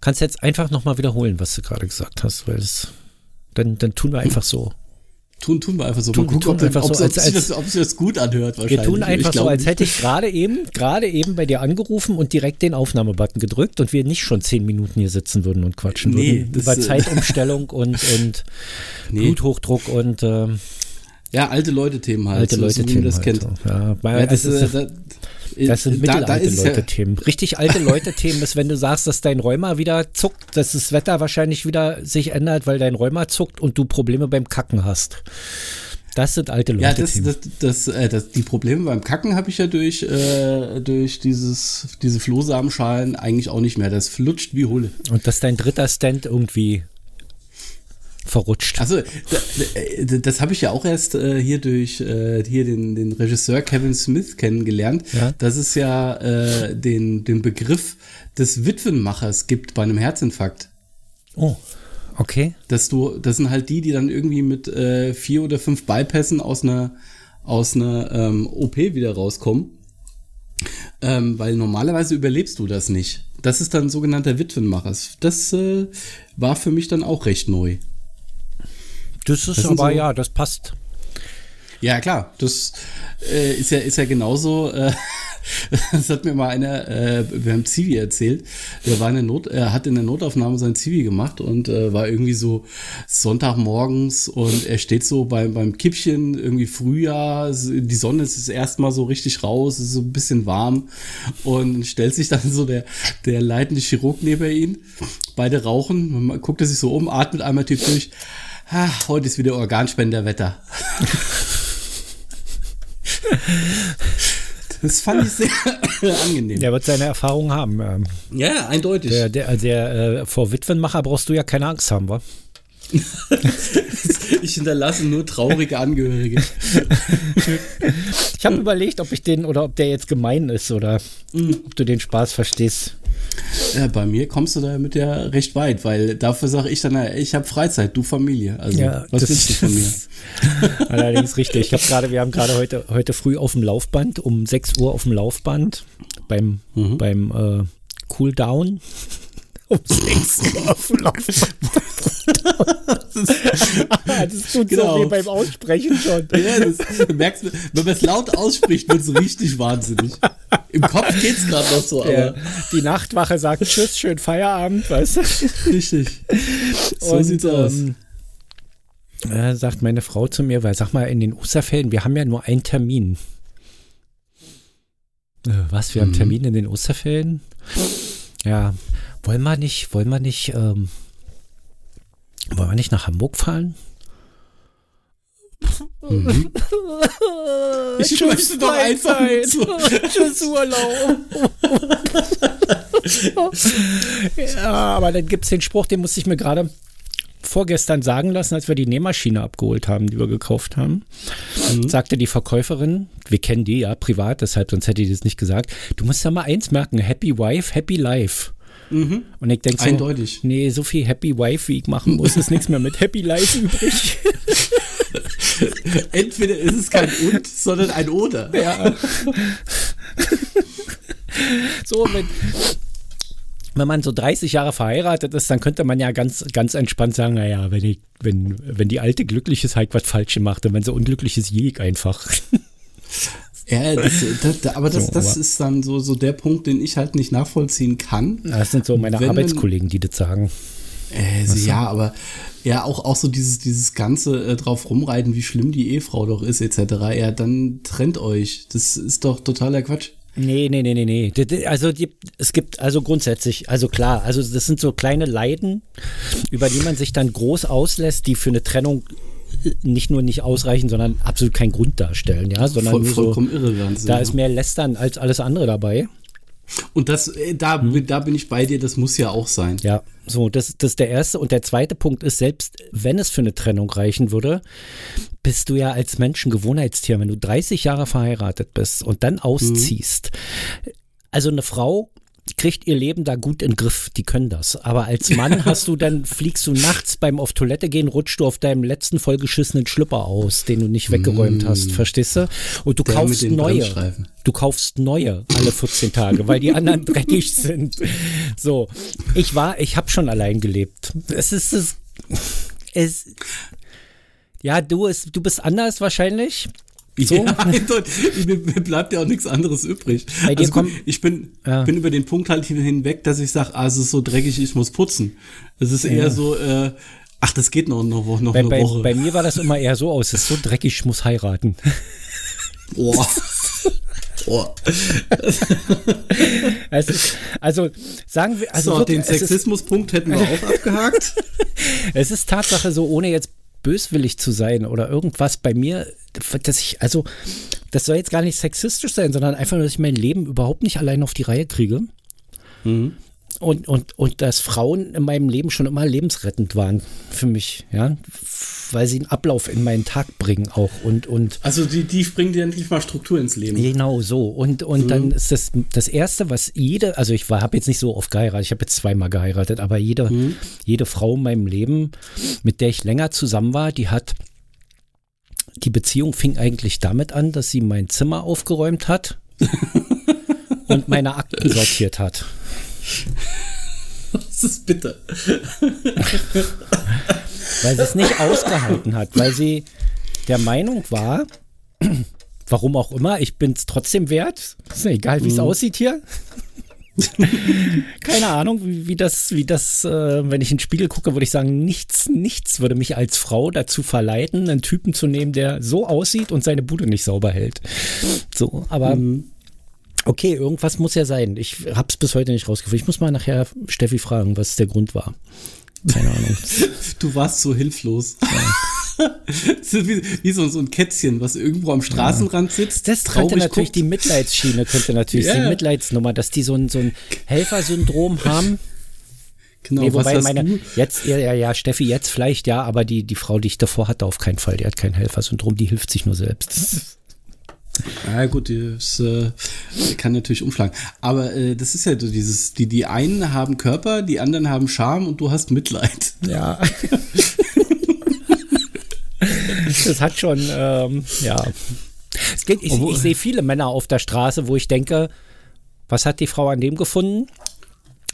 kannst jetzt einfach nochmal wiederholen, was du gerade gesagt hast, weil es, dann, dann tun wir einfach so. Tun, tun wir einfach so. Tun- gucken, tun ob, das- einfach ob, so, ob, als- das, ob sich das gut anhört wahrscheinlich. Wir tun einfach so, als hätte ich gerade eben, gerade eben bei dir angerufen und direkt den Aufnahmebutton gedrückt und wir nicht schon zehn Minuten hier sitzen würden und quatschen Nee, würden. das, Über äh, Zeitumstellung und, und Nee. Bluthochdruck und ähm, Ja, alte Leute-Themen halt. alte so, Leute-Themen. das halt so. Ja, weil Ja, das, äh, ist, da, das sind da, da mittelalte ist es ja, Leute-Themen. Richtig alte Leute-Themen ist, wenn du sagst, dass dein Rheuma wieder zuckt, dass das Wetter wahrscheinlich wieder sich ändert, weil dein Rheuma zuckt und du Probleme beim Kacken hast. Das sind alte Ja, das, Leute-Themen. das, das, äh, das, die Probleme beim Kacken habe ich ja durch, äh, durch dieses, diese Flohsamenschalen eigentlich auch nicht mehr. Das flutscht wie Hulle. Und dass dein dritter Stand irgendwie verrutscht. Also da, da, das habe ich ja auch erst äh, hier durch äh, hier den, den Regisseur Kevin Smith kennengelernt, Ja. dass es ja äh, den, den Begriff des Witwenmachers gibt bei einem Herzinfarkt. Oh, okay. Dass du, das sind halt die, die dann irgendwie mit äh, vier oder fünf Bypassen aus einer aus einer ähm, OP wieder rauskommen. Ähm, weil normalerweise überlebst du das nicht. Das ist dann sogenannter Witwenmacher. Das äh, war für mich dann auch recht neu. Das ist Das aber so- ja, das passt. Ja, klar. Das äh, ist ja ist ja genauso. Äh, das hat mir mal einer äh, beim Zivi erzählt. Der war in der Not, er hat in der Notaufnahme sein Zivi gemacht und äh, war irgendwie so Sonntagmorgens und er steht so beim beim Kippchen irgendwie Frühjahr. Die Sonne ist das erste Mal so richtig raus, ist so ein bisschen warm und stellt sich dann so der der leitende Chirurg neben ihn. Beide rauchen. Man guckt er sich so um, atmet einmal tief durch. Ah, heute ist wieder Organspenderwetter. Das fand ich sehr angenehm. Der wird seine Erfahrung haben. Ähm, Ja, eindeutig. Der, der, der äh, vor Witwenmacher brauchst du ja keine Angst haben, wa? Ich hinterlasse nur traurige Angehörige. Ich habe überlegt, ob ich den oder ob der jetzt gemein ist oder ob du den Spaß verstehst. Ja, bei mir kommst du damit ja recht weit, weil dafür sage ich dann, ja, ich habe Freizeit, du Familie. Also, was willst du von mir? ist allerdings richtig. Ich habe gerade, wir haben gerade heute, heute früh auf dem Laufband, um 6 Uhr auf dem Laufband beim, Mhm. beim äh, Cooldown. Um 6 Uhr auf dem das tut Genau. so wie beim Aussprechen schon. Ja, das, du merkst, wenn man es laut ausspricht, wird es richtig wahnsinnig. Im Kopf geht's gerade noch so, Der, aber die Nachtwache sagt Tschüss, schönen Feierabend, weißt du? richtig. So Und, sieht's aus. ähm, äh, sagt meine Frau zu mir, weil sag mal, in den Osterferien, wir haben ja nur einen Termin. Äh, was, wir haben Mhm. Termin in den Osterferien? Ja, wollen wir nicht, wollen wir nicht, ähm, wollen wir nicht nach Hamburg fahren? Mhm. Ich möchte doch einfach zu- Tschüss Urlaub. ja, aber dann gibt es den Spruch, den musste ich mir gerade vorgestern sagen lassen, als wir die Nähmaschine abgeholt haben, die wir gekauft haben. Mhm. Sagte die Verkäuferin, wir kennen die ja privat, deshalb sonst hätte ich das nicht gesagt. Du musst ja mal eins merken, Happy Wife, Happy Life. Mhm. Und ich denke so, Eindeutig. nee, so viel Happy Wife, wie ich machen muss, ist nichts mehr mit Happy Life übrig. Entweder ist es kein Und, sondern ein Oder. Ja. so, wenn, wenn man so 30 Jahre verheiratet ist, dann könnte man ja ganz, ganz entspannt sagen, naja, wenn, ich, wenn, wenn die alte glücklich ist, halt was falsch gemacht und wenn sie unglücklich ist, jeg einfach. Ja, das, das, aber das, So, das aber- ist dann so, so der Punkt, den ich halt nicht nachvollziehen kann. Das sind so meine Arbeitskollegen, die das sagen. Äh, so, ja, aber ja, auch, auch so dieses, dieses ganze äh, drauf rumreiten, wie schlimm die Ehefrau doch ist, etc. Ja, dann trennt euch. Das ist doch totaler Quatsch. Nee, nee, nee, nee, nee. Also die, es gibt also grundsätzlich, also klar, also das sind so kleine Leiden, über die man sich dann groß auslässt, die für eine Trennung nicht nur nicht ausreichen, sondern absolut keinen Grund darstellen, ja, sondern Voll, nur so, vollkommen irrelevant. da ja. ist mehr Lästern als alles andere dabei. Und das, äh, da, da bin ich bei dir, das muss ja auch sein. Ja, so, das, das ist der erste. Und der zweite Punkt ist, selbst wenn es für eine Trennung reichen würde, bist du ja als Mensch ein Gewohnheitstier. Wenn du 30 Jahre verheiratet bist und dann ausziehst, also eine Frau kriegt ihr Leben da gut in den Griff, die können das. Aber als Mann hast du dann, fliegst du nachts beim auf Toilette gehen, rutschst du auf deinem letzten vollgeschissenen Schlüpper aus, den du nicht weggeräumt hast, verstehst du? Und du Der kaufst neue. Du kaufst neue alle 14 Tage, weil die anderen dreckig sind. So, ich war, ich habe schon allein gelebt. Es ist es, es ja, du, ist, du bist anders wahrscheinlich. So? Ja, mir, bleibt ja auch nichts anderes übrig. Also gut, ich bin, Ja. bin über den Punkt halt hinweg, dass ich sage, ah, es ist so dreckig, ich muss putzen. Es ist eher so, äh, ach, das geht noch, noch, noch Bei, eine bei, Woche. bei mir war das immer eher so aus, es ist so dreckig, ich muss heiraten. oh. oh. Also, also sagen wir, also so, wirklich, den Sexismuspunkt hätten wir auch abgehakt. es ist Tatsache so, ohne jetzt böswillig zu sein oder irgendwas bei mir, dass ich, also, das soll jetzt gar nicht sexistisch sein, sondern einfach nur, dass ich mein Leben überhaupt nicht allein auf die Reihe kriege. Mhm. Und, und, und dass Frauen in meinem Leben schon immer lebensrettend waren für mich, ja, weil sie einen Ablauf in meinen Tag bringen auch und, und Also die, die bringen dir endlich mal Struktur ins Leben. Genau so. Und, und Mhm. dann ist das das Erste, was jede, also ich habe jetzt nicht so oft geheiratet, ich habe jetzt zweimal geheiratet, aber jede, Mhm. jede Frau in meinem Leben, mit der ich länger zusammen war, die hat, die Beziehung fing eigentlich damit an, dass sie mein Zimmer aufgeräumt hat und meine Akten sortiert hat. Das ist bitter. Weil sie es nicht ausgehalten hat, weil sie der Meinung war, warum auch immer, ich bin es trotzdem wert. Ist mir egal, wie es aussieht hier. Keine Ahnung, wie, wie das, wie das, äh, wenn ich in den Spiegel gucke, würde ich sagen, nichts, nichts würde mich als Frau dazu verleiten, einen Typen zu nehmen, der so aussieht und seine Bude nicht sauber hält. So, aber okay, irgendwas muss ja sein. Ich habe es bis heute nicht rausgefunden. Ich muss mal nachher Steffi fragen, was der Grund war. Keine Ahnung. Du warst so hilflos. Ist wie, wie so, so ein Kätzchen, was irgendwo am Straßenrand sitzt. Das könnte natürlich guckt. die Mitleidsschiene, könnte natürlich Ja, die. Mitleidsnummer, dass die so ein, so ein Helfersyndrom haben. Genau, Nee, wobei meine, du? jetzt, ja, ja, ja, Steffi, jetzt vielleicht ja, aber die, die Frau, die ich davor hatte, auf keinen Fall. Die hat kein Helfersyndrom, die hilft sich nur selbst. Ja gut, das äh, kann natürlich umschlagen. Aber äh, das ist ja so dieses, die, die einen haben Körper, die anderen haben Charme und du hast Mitleid. Ja. Das hat schon, ähm, ja. Es geht, ich, ich sehe viele Männer auf der Straße, wo ich denke, was hat die Frau an dem gefunden?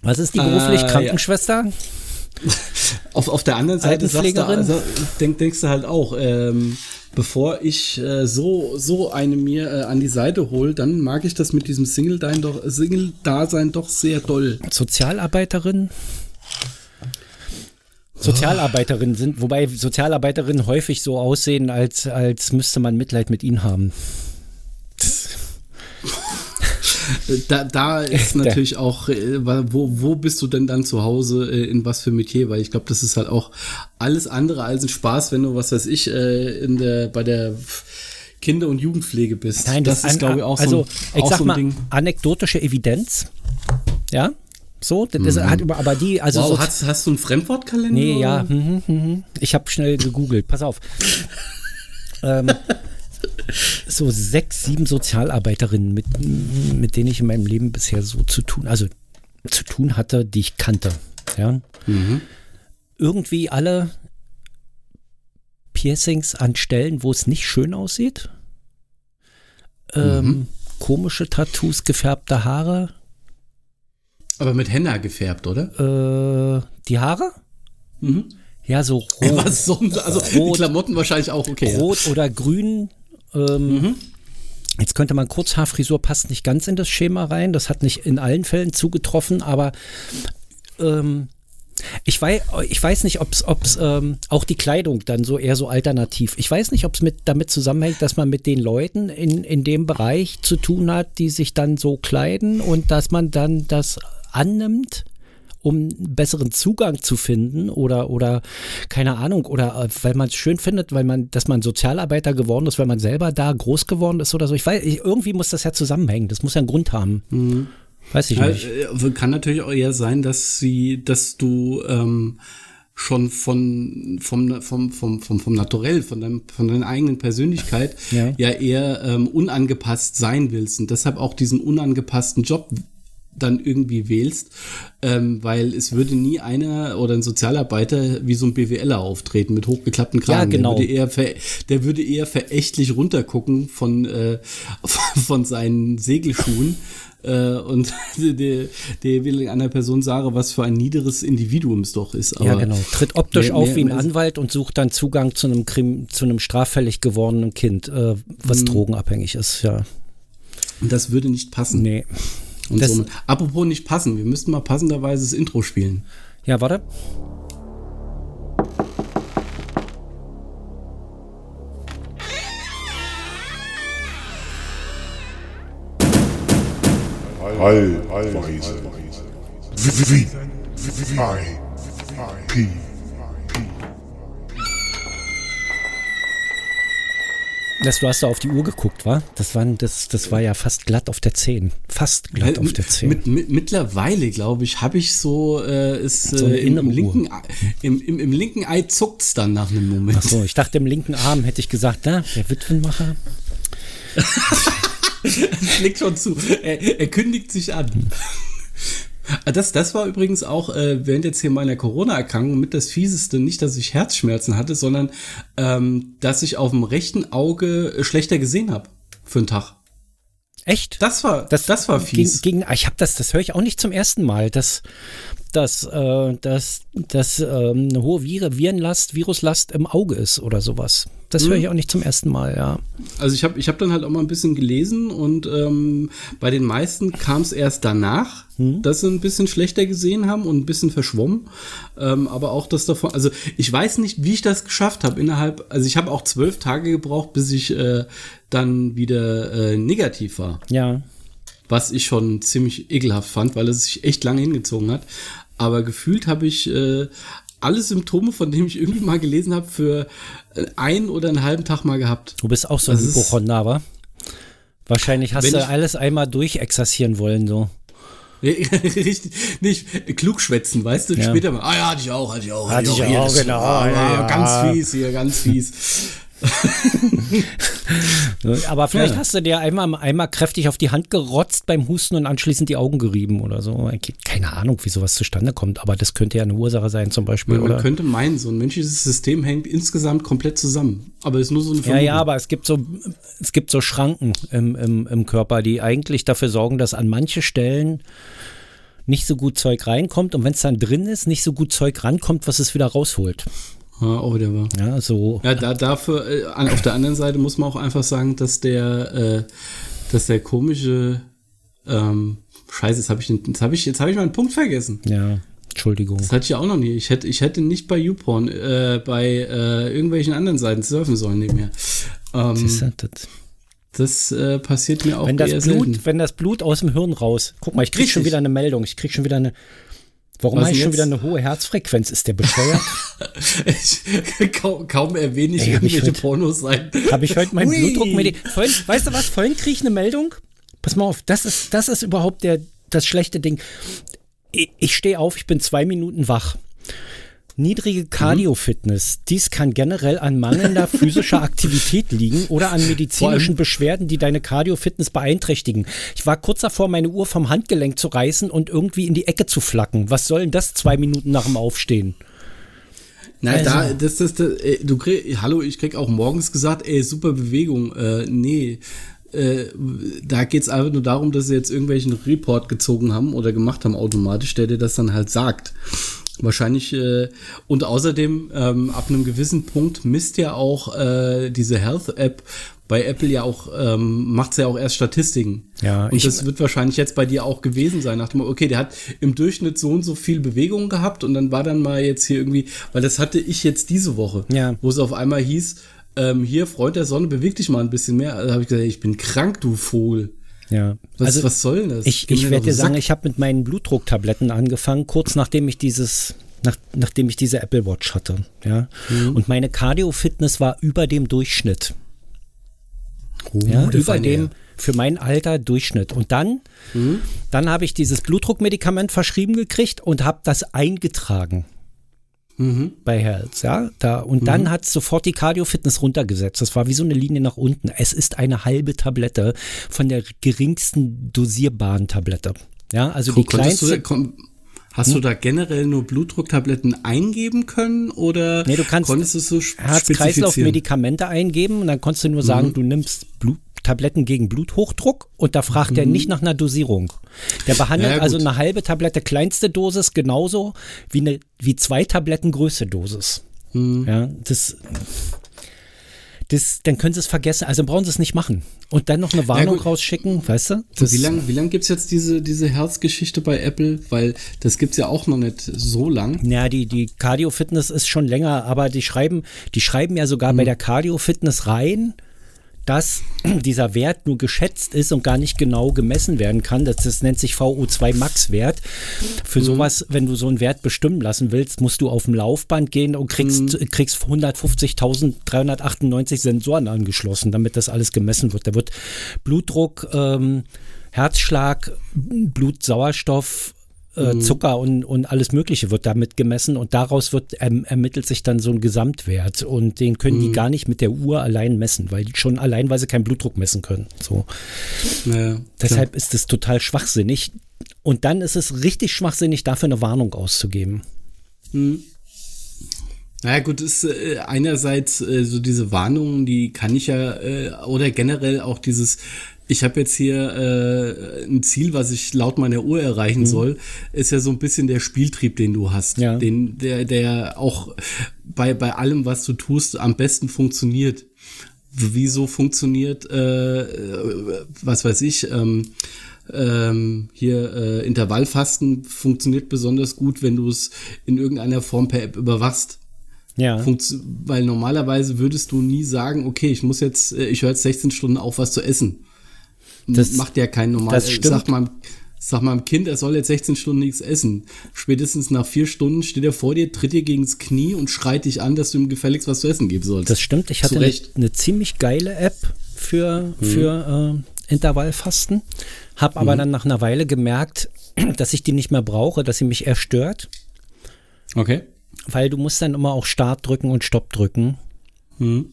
Was ist die beruflich? Äh, ja. Krankenschwester? Auf, auf der anderen Seite sagst du, also, denk, denkst du halt auch, ähm, bevor ich äh, so, so eine mir äh, an die Seite hole, dann mag ich das mit diesem Single-Dasein doch, Single doch sehr doll. Sozialarbeiterin? Sozialarbeiterinnen sind, wobei Sozialarbeiterinnen häufig so aussehen, als, als müsste man Mitleid mit ihnen haben. Da, da ist natürlich auch, äh, wo, wo bist du denn dann zu Hause, äh, in was für Metier? Weil ich glaube, das ist halt auch alles andere als ein Spaß, wenn du, was weiß ich, äh, in der, bei der Kinder- und Jugendpflege bist. Nein, das, ist, an, glaube ich, auch also, so ein, ich auch sag so ein mal, Ding. anekdotische Evidenz. Ja, so, das ist, hat über, aber die, also Wow, so, hast, hast du einen Fremdwortkalender? Nee, ja. mhm, mhm. Ich habe schnell gegoogelt. Pass auf. ähm, so sechs, sieben Sozialarbeiterinnen, mit, mit denen ich in meinem Leben bisher so zu tun, also zu tun hatte, die ich kannte. Ja. Irgendwie alle Piercings an Stellen, wo es nicht schön aussieht. Ähm, Komische Tattoos, gefärbte Haare. Aber mit Henna gefärbt, oder? Äh, die Haare? Mhm. Ja, so rot. Was sonst? Also die Rot. Klamotten wahrscheinlich auch, okay. ja. Rot oder grün. Ähm, Jetzt könnte man Kurzhaarfrisur passt nicht ganz in das Schema rein. Das hat nicht in allen Fällen zugetroffen, aber ähm, ich, weiß, ich weiß nicht, ob es ähm, auch die Kleidung dann so eher so alternativ. Ich weiß nicht, ob es mit, damit zusammenhängt, dass man mit den Leuten in, in dem Bereich zu tun hat, die sich dann so kleiden und dass man dann das annimmt um besseren Zugang zu finden oder oder keine Ahnung oder äh, weil man es schön findet, weil man, dass man Sozialarbeiter geworden ist, weil man selber da groß geworden ist oder so. Ich weiß, irgendwie muss das ja zusammenhängen. Das muss ja einen Grund haben. Weiß ich Ja, nicht. äh, kann natürlich auch eher sein, dass sie, dass du ähm, schon von vom vom vom vom vom Naturell, von deinem von deiner eigenen Persönlichkeit Ja. ja, eher ähm, unangepasst sein willst und deshalb auch diesen unangepassten Job dann irgendwie wählst, ähm, weil es würde nie einer oder ein Sozialarbeiter wie so ein BWLer auftreten mit hochgeklappten Kragen. Ja, genau. Der würde eher, ver, der würde eher verächtlich runtergucken von, äh, von seinen Segelschuhen äh, und der, der will einer Person sagen, was für ein niederes Individuum es doch ist. Aber ja, genau. Tritt optisch mehr, auf mehr, wie ein Anwalt und sucht dann Zugang zu einem, Krim, zu einem straffällig gewordenen Kind, äh, was hm. drogenabhängig ist, ja. Das würde nicht passen. Nee. Und das, so, apropos nicht passen, wir müssten mal passenderweise das Intro spielen. Ja, warte. P. Das, du hast da auf die Uhr geguckt, war? Das, waren, das, das war ja fast glatt auf der 10. Fast glatt auf der 10. Mit, mit, mittlerweile, glaube ich, habe ich so, äh, ist, so äh, im, im, linken, im, im, im, linken Ei zuckt es dann nach einem Moment. Achso, ich dachte, im linken Arm hätte ich gesagt, na, der Witwenmacher. Schlägt schon zu. Er, er kündigt sich an. Ah, das, das war übrigens auch äh, während jetzt hier meiner Corona-Erkrankung mit das Fieseste, nicht, dass ich Herzschmerzen hatte, sondern ähm, dass ich auf dem rechten Auge äh, schlechter gesehen habe für einen Tag. Echt? Das war, das, das war fies. Gegen, gegen, ich habe das, das höre ich auch nicht zum ersten Mal, dass, dass, äh, dass, dass ähm, eine hohe Virenlast, Viruslast im Auge ist oder sowas. Das mhm. höre ich auch nicht zum ersten Mal, ja. Also ich habe ich hab dann halt auch mal ein bisschen gelesen und ähm, bei den meisten kam es erst danach, mhm. dass sie ein bisschen schlechter gesehen haben und ein bisschen verschwommen. Ähm, aber auch das davon, also ich weiß nicht, wie ich das geschafft habe innerhalb, also ich habe auch zwölf Tage gebraucht, bis ich äh, dann wieder äh, negativ war. Ja. Was ich schon ziemlich ekelhaft fand, weil es sich echt lange hingezogen hat. Aber gefühlt habe ich äh, alle Symptome, von denen ich irgendwie mal gelesen habe, für äh, einen oder einen halben Tag mal gehabt. Du bist auch so ein Hypochonder, wa? Wahrscheinlich hast du alles einmal durchexerzieren wollen, so. Richtig, nicht klug schwätzen, weißt du? Ja. Später mal, ah ja, hatte ich auch, hatte ich auch. Hatte, hatte ich auch, auch genau. Ja, ja, ganz fies hier, ganz fies. Aber vielleicht ja. hast du dir einmal, einmal kräftig auf die Hand gerotzt beim Husten und anschließend die Augen gerieben oder so. Keine Ahnung, wie sowas zustande kommt, aber das könnte ja eine Ursache sein zum Beispiel. Man, oder? könnte meinen, so ein menschliches System hängt insgesamt komplett zusammen. Aber es ist nur so eine Vermutung. Ja, ja, aber es gibt so, es gibt so Schranken im, im, im Körper, die eigentlich dafür sorgen, dass an manche Stellen nicht so gut Zeug reinkommt und wenn es dann drin ist, nicht so gut Zeug rankommt, was es wieder rausholt. Ja, oh, der war. Ja, so. Ja, da, dafür, äh, auf der anderen Seite muss man auch einfach sagen, dass der, äh, dass der komische, ähm, Scheiße, jetzt habe ich, jetzt habe ich, jetzt habe ich meinen Punkt vergessen. Ja, Entschuldigung. Das hatte ich auch noch nie. Ich hätte, ich hätte nicht bei YouPorn, äh, bei äh, irgendwelchen anderen Seiten surfen sollen nebenher. Ähm, das das äh, passiert mir auch wenn das Blut, selten. Wenn das Blut aus dem Hirn raus. Guck mal, ich krieg Richtig. schon wieder eine Meldung. Ich krieg schon wieder eine Warum habe ich schon wieder eine hohe Herzfrequenz? Ist der bescheuert? ich, kaum, kaum erwähne ich Ey, irgendwelche Pornos sein. Habe ich heute meinen Blutdruck mit vorhin, Weißt du was? Vorhin kriege ich eine Meldung. Pass mal auf, das ist, das ist überhaupt der, das schlechte Ding. Ich, ich stehe auf, ich bin zwei Minuten wach. Niedrige Cardio-Fitness. Dies kann generell an mangelnder physischer Aktivität liegen oder an medizinischen Beschwerden, die deine Cardio-Fitness beeinträchtigen. Ich war kurz davor, meine Uhr vom Handgelenk zu reißen und irgendwie in die Ecke zu flacken. Was soll denn das zwei Minuten nach dem Aufstehen? Na, also. da, das, das, das ey, du krieg, hallo, ich krieg auch morgens gesagt, ey, super Bewegung. Äh, nee, äh, da geht es einfach nur darum, dass sie jetzt irgendwelchen Report gezogen haben oder gemacht haben automatisch, der dir das dann halt sagt. Wahrscheinlich äh, und außerdem ähm, ab einem gewissen Punkt misst ja auch äh, diese Health-App bei Apple ja auch, ähm, macht ja auch erst Statistiken. Ja, und das wird wahrscheinlich jetzt bei dir auch gewesen sein, nach dem, okay, der hat im Durchschnitt so und so viel Bewegung gehabt und dann war dann mal jetzt hier irgendwie, weil das hatte ich jetzt diese Woche, ja. wo es auf einmal hieß, ähm, hier, Freund der Sonne, beweg dich mal ein bisschen mehr. Also habe ich gesagt, ich bin krank, du Vogel. Ja. Was, also, was soll das? Ich, ich werde dir sagen, ich habe mit meinen Blutdrucktabletten angefangen, kurz nachdem ich dieses, nach, nachdem ich diese Apple Watch hatte. Ja. Mhm. Und meine Cardio-Fitness war über dem Durchschnitt. Oh, ja, über dem für mein Alter Durchschnitt. Und dann, mhm. dann habe ich dieses Blutdruckmedikament verschrieben gekriegt und habe das eingetragen mhm. bei Health, ja. Da, und mhm. dann hat sofort die Cardio-Fitness runtergesetzt. Das war wie so eine Linie nach unten. Es ist eine halbe Tablette von der geringsten dosierbaren Tablette. Ja, also die kleinste. Hast hm? du da generell nur Blutdrucktabletten eingeben können oder nee, du kannst konntest du so Herz-Kreislauf-Medikamente eingeben und dann konntest du nur sagen, mhm. du nimmst Blut, Tabletten gegen Bluthochdruck und da fragt mhm. er nicht nach einer Dosierung. Der behandelt ja, also eine halbe Tablette kleinste Dosis genauso wie, eine, wie zwei Tabletten größte Dosis. Mhm. Ja, das, das, dann können sie es vergessen. Also brauchen sie es nicht machen. Und dann noch eine Warnung rausschicken, weißt du? Wie lange wie lang gibt es jetzt diese, diese Herzgeschichte bei Apple? Weil das gibt es ja auch noch nicht so lang. Ja, die, die Cardio Fitness ist schon länger, aber die schreiben, die schreiben ja sogar mhm. bei der Cardio Fitness rein, dass dieser Wert nur geschätzt ist und gar nicht genau gemessen werden kann. Das, das nennt sich VO2 Max-Wert. Für mhm. sowas, wenn du so einen Wert bestimmen lassen willst, musst du auf dem Laufband gehen und kriegst, mhm. kriegst 150.398 Sensoren angeschlossen, damit das alles gemessen wird. Da wird Blutdruck, ähm, Herzschlag, Blutsauerstoff, äh, mhm. Zucker und, und alles Mögliche wird damit gemessen und daraus wird ähm, ermittelt sich dann so ein Gesamtwert und den können mhm. die gar nicht mit der Uhr allein messen, weil die schon allein, weil sie keinen Blutdruck messen können. So. Ja, Deshalb ist es total schwachsinnig. Und dann ist es richtig schwachsinnig, dafür eine Warnung auszugeben. Mhm. Naja gut, ist äh, einerseits äh, so diese Warnungen, die kann ich ja, äh, oder generell auch dieses, ich habe jetzt hier äh, ein Ziel, was ich laut meiner Uhr erreichen mhm. soll, ist ja so ein bisschen der Spieltrieb, den du hast, ja. den der der auch bei bei allem, was du tust, am besten funktioniert. Wieso funktioniert, äh, was weiß ich, ähm, ähm, hier äh, Intervallfasten funktioniert besonders gut, wenn du es in irgendeiner Form per App überwachst. Ja. Funkt, weil normalerweise würdest du nie sagen, okay, ich muss jetzt, äh, ich höre jetzt 16 Stunden auf, was zu essen. Das macht ja kein normal. Das stimmt. Sag mal, sag mal, Kind, er soll jetzt 16 Stunden nichts essen. Spätestens nach vier Stunden steht er vor dir, tritt dir gegens Knie und schreit dich an, dass du ihm gefälligst was zu essen geben sollst. Das stimmt. Ich hatte eine, eine, ziemlich geile App für, mhm. für äh, Intervallfasten. Hab aber mhm. dann nach einer Weile gemerkt, dass ich die nicht mehr brauche, dass sie mich eher stört. Okay. Weil du musst dann immer auch Start drücken und Stopp drücken. Mhm.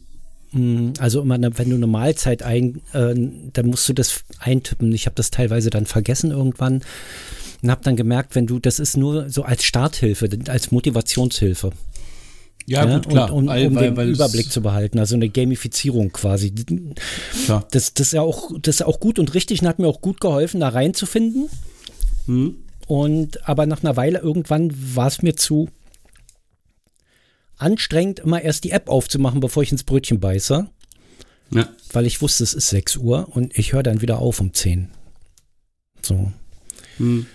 Mm, also immer, wenn du eine Mahlzeit ein, äh, dann musst du das eintippen. Ich habe das teilweise dann vergessen irgendwann und habe dann gemerkt, wenn du, das ist nur so als Starthilfe, als Motivationshilfe. Ja, ja, gut, klar. Und, um, um weil, den weil Überblick zu behalten, also eine Gamifizierung quasi. Klar. Das, das, ist ja auch, das ist auch gut und richtig und hat mir auch gut geholfen, da reinzufinden. Hm. Und aber nach einer Weile irgendwann war es mir zu, anstrengend, immer erst die App aufzumachen, bevor ich ins Brötchen beiße. Ja. Weil ich wusste, es ist 6 Uhr und ich höre dann wieder auf um 10. So. Hm.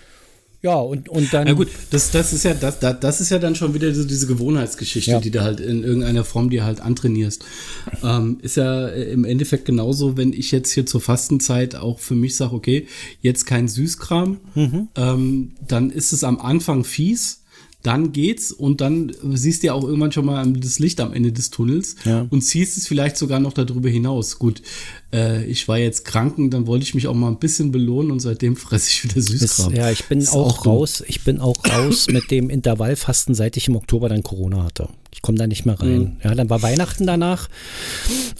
Ja, und, und dann. Ja, gut, das, das ist ja, das, das ist ja dann schon wieder so diese Gewohnheitsgeschichte, ja. die du halt in irgendeiner Form dir halt antrainierst. Ähm, ist ja im Endeffekt genauso, wenn ich jetzt hier zur Fastenzeit auch für mich sage, okay, jetzt kein Süßkram, mhm. ähm, dann ist es am Anfang fies dann geht's und dann siehst du ja auch irgendwann schon mal das Licht am Ende des Tunnels ja. und ziehst es vielleicht sogar noch darüber hinaus. Gut, äh, ich war jetzt kranken, dann wollte ich mich auch mal ein bisschen belohnen und seitdem fresse ich wieder Süßkram. ja, ich bin auch, auch raus. Ich bin auch raus mit dem Intervallfasten, seit ich im Oktober dann Corona hatte. Ich komme da nicht mehr rein. Mhm. Ja, dann war Weihnachten danach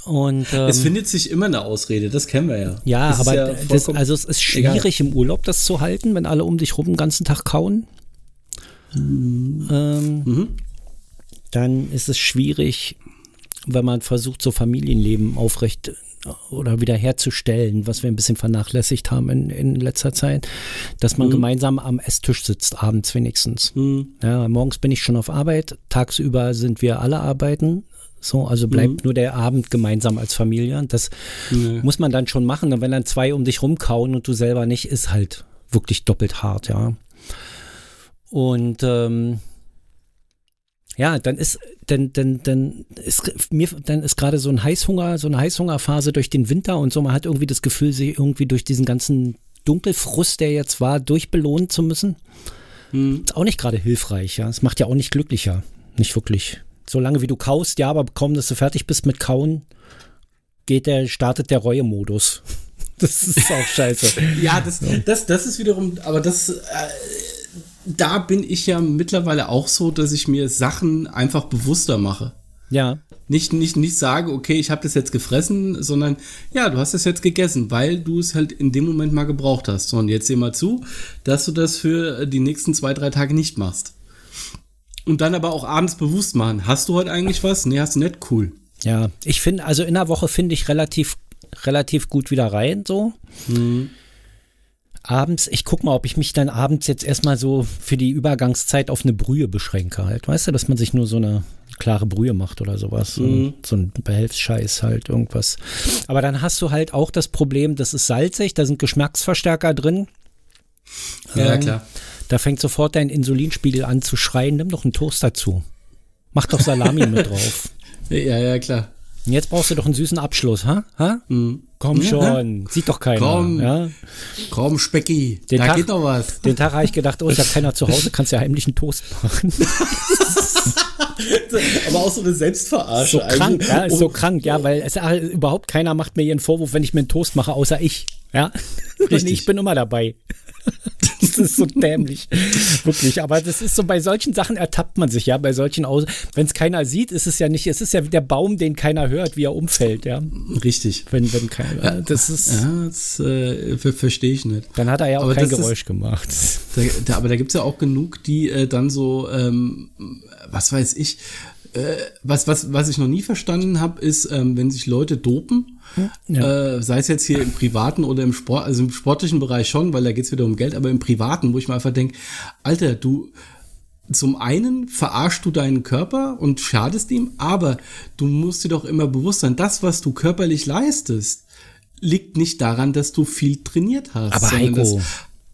und ähm, es findet sich immer eine Ausrede. Das kennen wir ja. Ja, das aber ja das, also es ist schwierig egal. im Urlaub das zu halten, wenn alle um dich rum den ganzen Tag kauen. Ähm, mhm. Dann ist es schwierig, wenn man versucht, so Familienleben aufrecht oder wiederherzustellen, was wir ein bisschen vernachlässigt haben in, in letzter Zeit, dass man mhm. gemeinsam am Esstisch sitzt, abends wenigstens. Mhm. Ja, morgens bin ich schon auf Arbeit, tagsüber sind wir alle arbeiten. So, also bleibt mhm. nur der Abend gemeinsam als Familie. Das muss man dann schon machen. Und wenn dann zwei um dich rumkauen und du selber nicht, ist halt wirklich doppelt hart, ja. Und ähm, ja, dann ist, dann, dann, dann ist mir, dann ist gerade so ein Heißhunger, so eine Heißhungerphase durch den Winter und so. Man hat irgendwie das Gefühl, sich irgendwie durch diesen ganzen Dunkelfrust, der jetzt war, durchbelohnen zu müssen. Hm. Ist auch nicht gerade hilfreich, ja. Es macht ja auch nicht glücklicher. Nicht wirklich. Solange wie du kaust, ja, aber kaum, dass du fertig bist mit Kauen, geht der, startet der Reue-Modus. Das ist auch scheiße. ja, das, das, das ist wiederum, aber das, äh, da bin ich ja mittlerweile auch so, dass ich mir Sachen einfach bewusster mache. Ja. Nicht, nicht, nicht sage, okay, ich habe das jetzt gefressen, sondern ja, du hast es jetzt gegessen, weil du es halt in dem Moment mal gebraucht hast. So, und jetzt sieh mal zu, dass du das für die nächsten zwei, drei Tage nicht machst. Und dann aber auch abends bewusst machen. Hast du heute eigentlich was? Nee, hast du nicht? Cool. Ja, ich finde, also in der Woche finde ich relativ, relativ gut wieder rein, so. Mhm. Abends, ich guck mal, ob ich mich dann abends jetzt erstmal so für die Übergangszeit auf eine Brühe beschränke halt. Weißt du, dass man sich nur so eine klare Brühe macht oder sowas. Mhm. So ein Behelfsscheiß halt, irgendwas. Aber dann hast du halt auch das Problem, das ist salzig, da sind Geschmacksverstärker drin. Ja, ähm, klar. Da fängt sofort dein Insulinspiegel an zu schreien. Nimm doch einen Toast dazu. Mach doch Salami mit drauf. Ja, ja, klar. Jetzt brauchst du doch einen süßen Abschluss, ha? ha? Mhm. Komm schon, ja. sieht doch keiner. Komm, ja? komm Specki, den da Tag, geht noch was. Den Tag habe ich gedacht, oh, ist ja keiner zu Hause, kannst ja heimlich einen Toast machen. Aber auch so eine Selbstverarsche. So krank, ja, ist so krank, ja, weil es überhaupt keiner macht mir ihren Vorwurf, wenn ich mir einen Toast mache, außer ich. Ja, Richtig. ich bin immer dabei. ist so dämlich. Wirklich. Aber das ist so, bei solchen Sachen ertappt man sich ja, bei solchen Aus. Wenn es keiner sieht, ist es ja nicht, es ist ja der Baum, den keiner hört, wie er umfällt, ja. Richtig. Wenn, wenn keiner. Ja, das ist. Ja, das äh, verstehe ich nicht. Dann hat er ja auch aber kein Geräusch ist, gemacht. Da, da, aber da gibt es ja auch genug, die äh, dann so, ähm, was weiß ich, äh, was, was, was ich noch nie verstanden habe, ist, ähm, wenn sich Leute dopen, ja. äh, sei es jetzt hier im privaten oder im Sport, also im sportlichen Bereich schon, weil da geht's wieder um Geld, aber im privaten, wo ich mir einfach denke, Alter, du, zum einen verarschst du deinen Körper und schadest ihm, aber du musst dir doch immer bewusst sein, das, was du körperlich leistest, liegt nicht daran, dass du viel trainiert hast. Aber Heiko, das,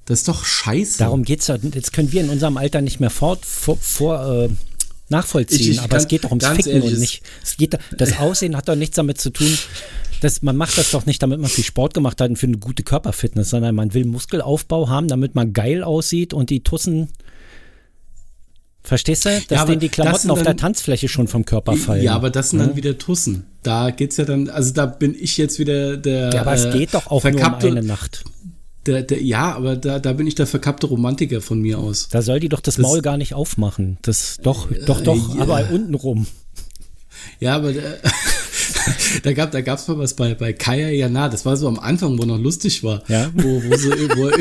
das ist doch scheiße. Darum geht's ja. Jetzt können wir in unserem Alter nicht mehr fort, vor, vor äh, nachvollziehen, ich, ich aber kann, es geht doch ums Ficken und nicht. Es geht, das Aussehen hat doch nichts damit zu tun. Dass man macht das doch nicht, damit man viel Sport gemacht hat und für eine gute Körperfitness, sondern man will Muskelaufbau haben, damit man geil aussieht und die Tussen Verstehst du? Dass ja, denen die Klamotten auf der Tanzfläche schon vom Körper fallen. Ja, aber das sind ja. dann wieder Tussen. Da geht's ja dann, also da bin ich jetzt wieder der. Ja, aber äh, es geht doch auch nur um eine Nacht. Der, der, ja, aber da, da bin ich der verkappte Romantiker von mir aus. Da soll die doch das, das Maul gar nicht aufmachen. Das doch, doch, doch, äh, aber unten rum. Ja, aber der, da gab da gab's mal was bei bei Kaya Jana, das war so am Anfang, wo noch lustig war, ja? wo, wo sie wo,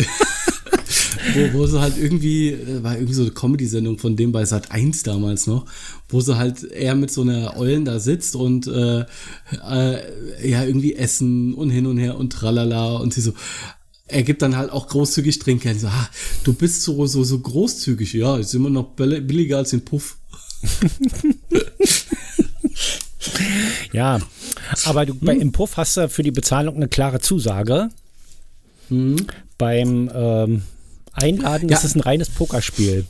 wo, wo sie halt irgendwie, äh, war irgendwie so eine Comedy-Sendung von dem bei Sat 1 damals noch, wo sie halt eher mit so einer Eulen da sitzt und äh, äh, ja, irgendwie essen und hin und her und tralala und sie so, er gibt dann halt auch großzügig Trinken. So, ah, du bist so, so, so großzügig. Ja, ist immer noch billiger als den Puff. ja, aber du, hm. bei, im Puff hast du für die Bezahlung eine klare Zusage. Hm. Beim ähm, Einladen ja. ist es ein reines Pokerspiel.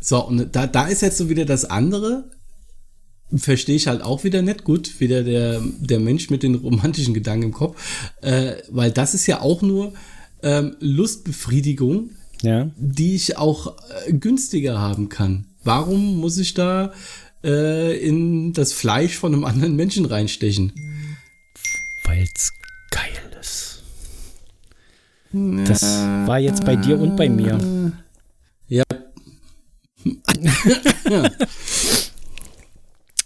So, und da, da ist jetzt so wieder das andere. Verstehe ich halt auch wieder nicht gut, wieder der, der Mensch mit den romantischen Gedanken im Kopf. Äh, weil das ist ja auch nur ähm, Lustbefriedigung, ja. die ich auch äh, günstiger haben kann. Warum muss ich da äh, in das Fleisch von einem anderen Menschen reinstechen? Weil's geil ist. Das war jetzt bei dir und bei mir. Ja. ja.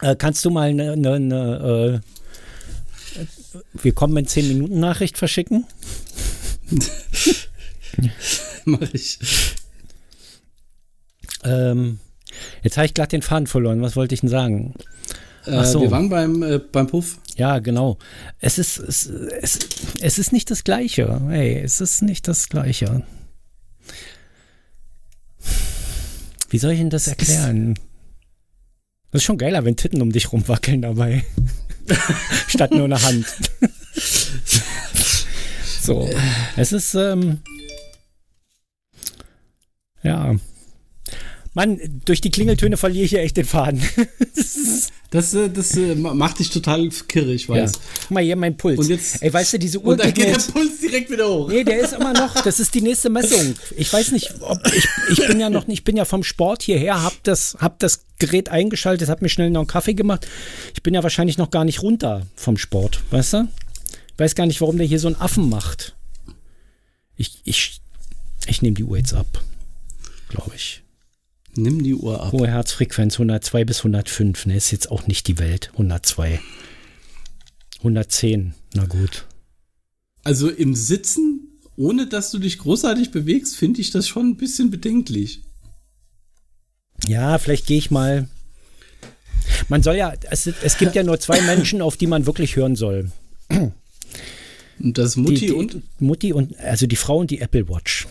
Äh, kannst du mal eine, eine, eine äh, wir kommen in 10 Minuten Nachricht verschicken? Mach ich. Ähm, jetzt habe ich gerade den Faden verloren. Was wollte ich denn sagen? Äh, Ach so. Wir waren beim, äh, beim Puff. Ja, genau. Es ist, es, es, es ist nicht das Gleiche. Hey, es ist nicht das Gleiche. Wie soll ich denn das erklären? Das ist schon geiler, wenn Titten um dich rumwackeln dabei. Statt nur eine Hand. So. Es ist, ähm, ja. Mann, durch die Klingeltöne verliere ich hier echt den Faden. das, äh, das äh, macht dich total kirre, ich weiß. Ja. Guck mal hier, mein Puls. Und jetzt, Ey, weißt du, diese Uhr. Und dann geht der Puls direkt wieder hoch. Nee, der ist immer noch, das ist die nächste Messung. Ich weiß nicht, ob ich, ich bin ja noch nicht, ich bin ja vom Sport hierher, hab das, hab das Gerät eingeschaltet, hab mir schnell noch einen Kaffee gemacht. Ich bin ja wahrscheinlich noch gar nicht runter vom Sport, weißt du? Ich weiß gar nicht, warum der hier so einen Affen macht. Ich, ich, ich nehme die Uhr jetzt ab. Glaube ich. Nimm die Uhr ab. Hohe Herzfrequenz 102 bis 105. Ne, ist jetzt auch nicht die Welt. 102. 110. Na gut. Also im Sitzen, ohne dass du dich großartig bewegst, finde ich das schon ein bisschen bedenklich. Ja, vielleicht gehe ich mal. Man soll ja, es, es gibt ja nur zwei Menschen, auf die man wirklich hören soll. Und das Mutti die, die, und? Mutti und, also die Frau und die Apple Watch.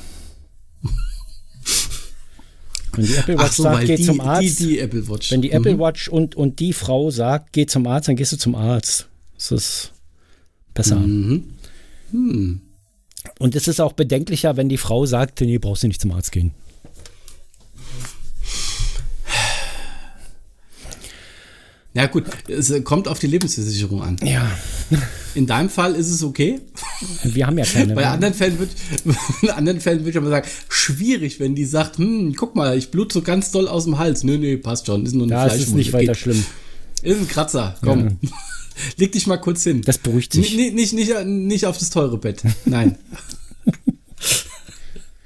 Wenn die Apple Watch so, sagt, geh die, zum Arzt. Die, die Apple Watch. Wenn die Apple Mhm. Watch und, und die Frau sagt, geh zum Arzt, dann gehst du zum Arzt. Das ist besser. Mhm. Hm. Und es ist auch bedenklicher, wenn die Frau sagt, nee, brauchst du nicht zum Arzt gehen. Ja gut, es kommt auf die Lebensversicherung an. Ja. In deinem Fall ist es okay. Wir haben ja keine. Bei anderen Fällen wird, in anderen Fällen würde ich aber sagen, schwierig, wenn die sagt, hm, guck mal, ich blute so ganz doll aus dem Hals. Nö, nö, passt schon, ist nur eine da ist es Fleischwunde. nicht weiter Geht. schlimm. Ist ein Kratzer, komm. Leg dich mal kurz hin. Das beruhigt sich. Nicht, nicht, nicht, nicht auf das teure Bett. Nein.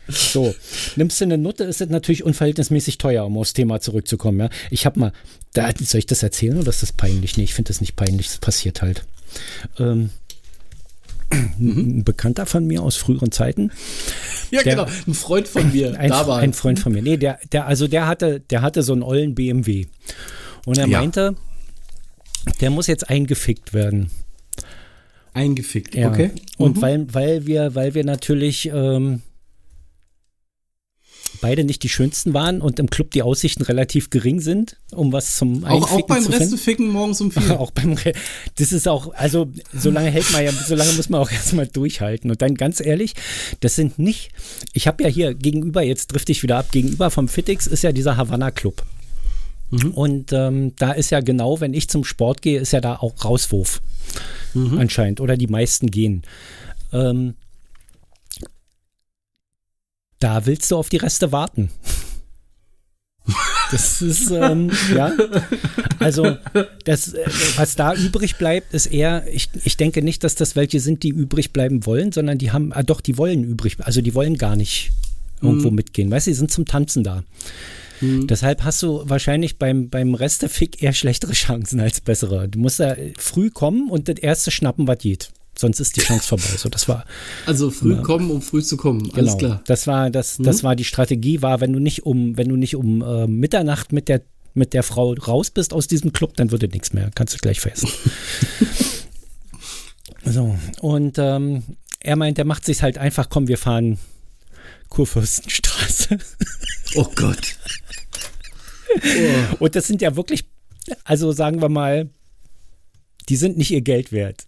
So, nimmst du eine Nutte, ist das natürlich unverhältnismäßig teuer, um aufs Thema zurückzukommen. Ja? Ich habe mal, da, soll ich das erzählen oder ist das peinlich? Nee, ich finde das nicht peinlich, das passiert halt. Ähm, Ein Bekannter von mir aus früheren Zeiten, Ja, Der- genau. Ein Freund von mir. ein, da war. ein Freund von mir, nee, der, der, also der hatte, der hatte so einen ollen BMW. Und er Ja. meinte, der muss jetzt eingefickt werden. eingefickt. Ja. Okay. Und Mhm. weil, weil wir, weil wir natürlich ähm, beide nicht die schönsten waren und im Club die Aussichten relativ gering sind, um was zum auch, auch Einficken beim zu finden. Resteficken morgens um vier. Auch beim Re Das ist auch, also so lange hält man ja, so lange muss man auch erstmal durchhalten. Und dann ganz ehrlich, das sind nicht, ich habe ja hier gegenüber, jetzt drifte ich wieder ab, gegenüber vom Fitix ist ja dieser Havanna Club. Und ähm, da ist ja genau, wenn ich zum Sport gehe, ist ja da auch Rauswurf anscheinend. Oder die meisten gehen. Ähm, da willst du auf die Reste warten. Das ist, ähm, ja. Also, das, äh, was da übrig bleibt, ist eher, ich, ich denke nicht, dass das welche sind, die übrig bleiben wollen, sondern die haben, ah, doch, die wollen übrig, also die wollen gar nicht irgendwo mitgehen. Weißt du, die sind zum Tanzen da. Deshalb hast du wahrscheinlich beim, beim Restefick eher schlechtere Chancen als bessere. Du musst da früh kommen und das erste schnappen, was geht. Sonst ist die Chance vorbei. So, das war, Also früh kommen, um früh zu kommen. Alles genau. klar. Das war, das, das war die Strategie, war, wenn du nicht um, wenn du nicht um äh, Mitternacht mit der, mit der Frau raus bist aus diesem Club, dann würde nichts mehr. Kannst du gleich vergessen. so, und ähm, er meint, er macht sich halt einfach, komm, wir fahren Kurfürstenstraße. Oh Gott. Oh. Und das sind ja wirklich, also sagen wir mal, die sind nicht ihr Geld wert.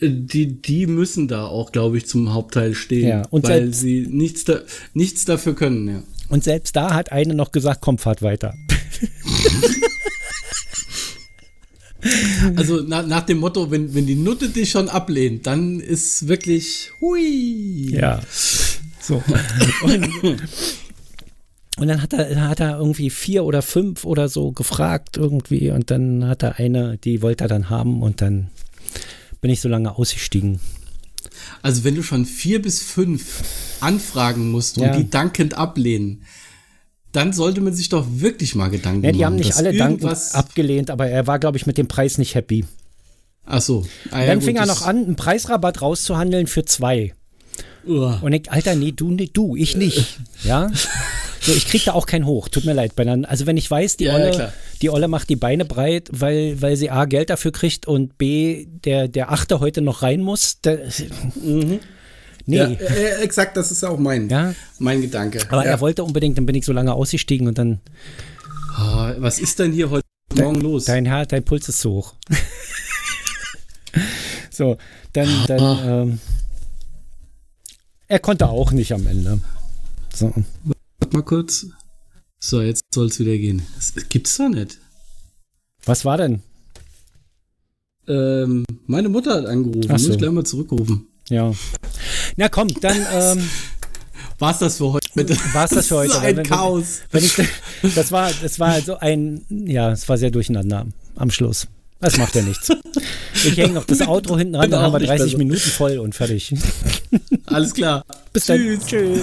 Die, die müssen da auch, glaube ich, zum Hauptteil stehen, Ja, und weil sie nichts, da, nichts dafür können. Ja. Und selbst da hat eine noch gesagt, komm, fahrt weiter. Also na, nach dem Motto, wenn, wenn die Nutte dich schon ablehnt, dann ist wirklich hui. Ja. So. Und, und dann hat er, hat er irgendwie vier oder fünf oder so gefragt irgendwie und dann hat er eine, die wollte er dann haben und dann bin ich so lange ausgestiegen. Also wenn du schon vier bis fünf anfragen musst und Ja. die dankend ablehnen, dann sollte man sich doch wirklich mal Gedanken Ja, die machen. haben nicht alle dankend abgelehnt, aber er war, glaube ich, mit dem Preis nicht happy. Ach so. Ah, ja, dann gut, fing er noch an, einen Preisrabatt rauszuhandeln für zwei. Uah. Und ich, Alter, nee, du, nee, du, ich nicht. Ja. So, ich krieg da auch kein Hoch. Tut mir leid. Also wenn ich weiß, die Ja, ja, Olle, klar. die Olle macht die Beine breit, weil, weil sie A, Geld dafür kriegt und B, der, der Achte heute noch rein muss. Da, Nee. Ja, äh, exakt, das ist auch mein, Ja. mein Gedanke. Aber ja. er wollte unbedingt, dann bin ich so lange ausgestiegen und dann, Ah, was ist denn hier heute Morgen los? dein Herr, dein Puls ist zu hoch. so, dann, dann, ähm, er konnte auch nicht am Ende. So. Warte mal kurz. So, jetzt soll es wieder gehen. Das gibt's doch nicht. Was war denn? Ähm, meine Mutter hat angerufen. Ach Muss so. ich gleich mal zurückrufen. Ja. Na komm, dann, ähm, War's das für heute? Bitte? War's das für heute? ist ein Wenn- Chaos. Wenn ich, das war, das war so ein, ja, es war sehr durcheinander am Schluss. Das macht ja nichts. Ich hänge noch das Outro hinten ran, dann haben wir nicht 30 besser. Minuten voll und fertig. Alles klar. Bis dann. Tschüss.